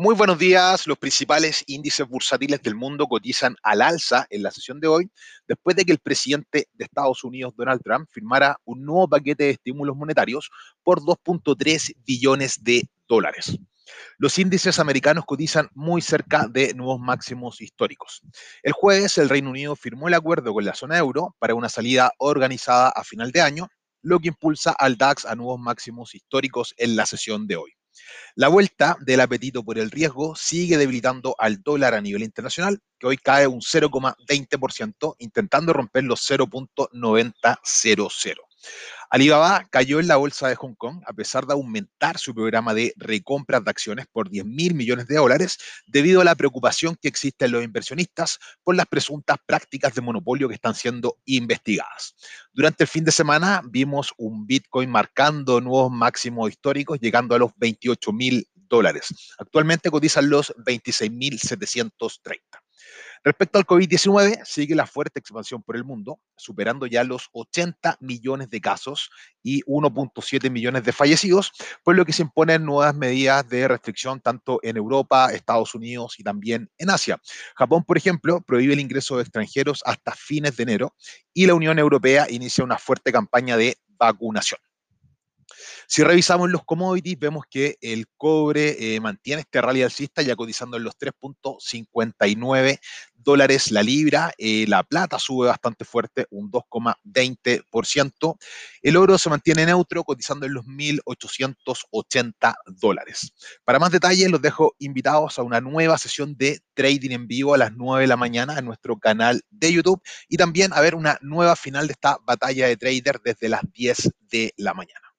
Muy buenos días. Los principales índices bursátiles del mundo cotizan al alza en la sesión de hoy, después de que el presidente de Estados Unidos, Donald Trump, firmara un nuevo paquete de estímulos monetarios por 2.3 billones de dólares. Los índices americanos cotizan muy cerca de nuevos máximos históricos. El jueves, el Reino Unido firmó el acuerdo con la zona euro para una salida organizada a final de año, lo que impulsa al DAX a nuevos máximos históricos en la sesión de hoy. La vuelta del apetito por el riesgo sigue debilitando al dólar a nivel internacional, que hoy cae un 0,20%, intentando romper los 0.900. Alibaba cayó en la bolsa de Hong Kong a pesar de aumentar su programa de recompras de acciones por 10 mil millones de dólares debido a la preocupación que existe en los inversionistas por las presuntas prácticas de monopolio que están siendo investigadas. Durante el fin de semana vimos un Bitcoin marcando nuevos máximos históricos llegando a los 28 mil dólares. Actualmente cotizan los 26 mil 730. Respecto al COVID-19, sigue la fuerte expansión por el mundo, superando ya los 80 millones de casos y 1.7 millones de fallecidos, por lo que se imponen nuevas medidas de restricción tanto en Europa, Estados Unidos y también en Asia. Japón, por ejemplo, prohíbe el ingreso de extranjeros hasta fines de enero y la Unión Europea inicia una fuerte campaña de vacunación. Si revisamos los commodities, vemos que el cobre eh, mantiene este rally alcista ya cotizando en los 3.59 dólares la libra. Eh, la plata sube bastante fuerte, un 2,20%. El oro se mantiene neutro, cotizando en los 1.880 dólares. Para más detalles, los dejo invitados a una nueva sesión de trading en vivo a las 9 de la mañana en nuestro canal de YouTube y también a ver una nueva final de esta batalla de trader desde las 10 de la mañana.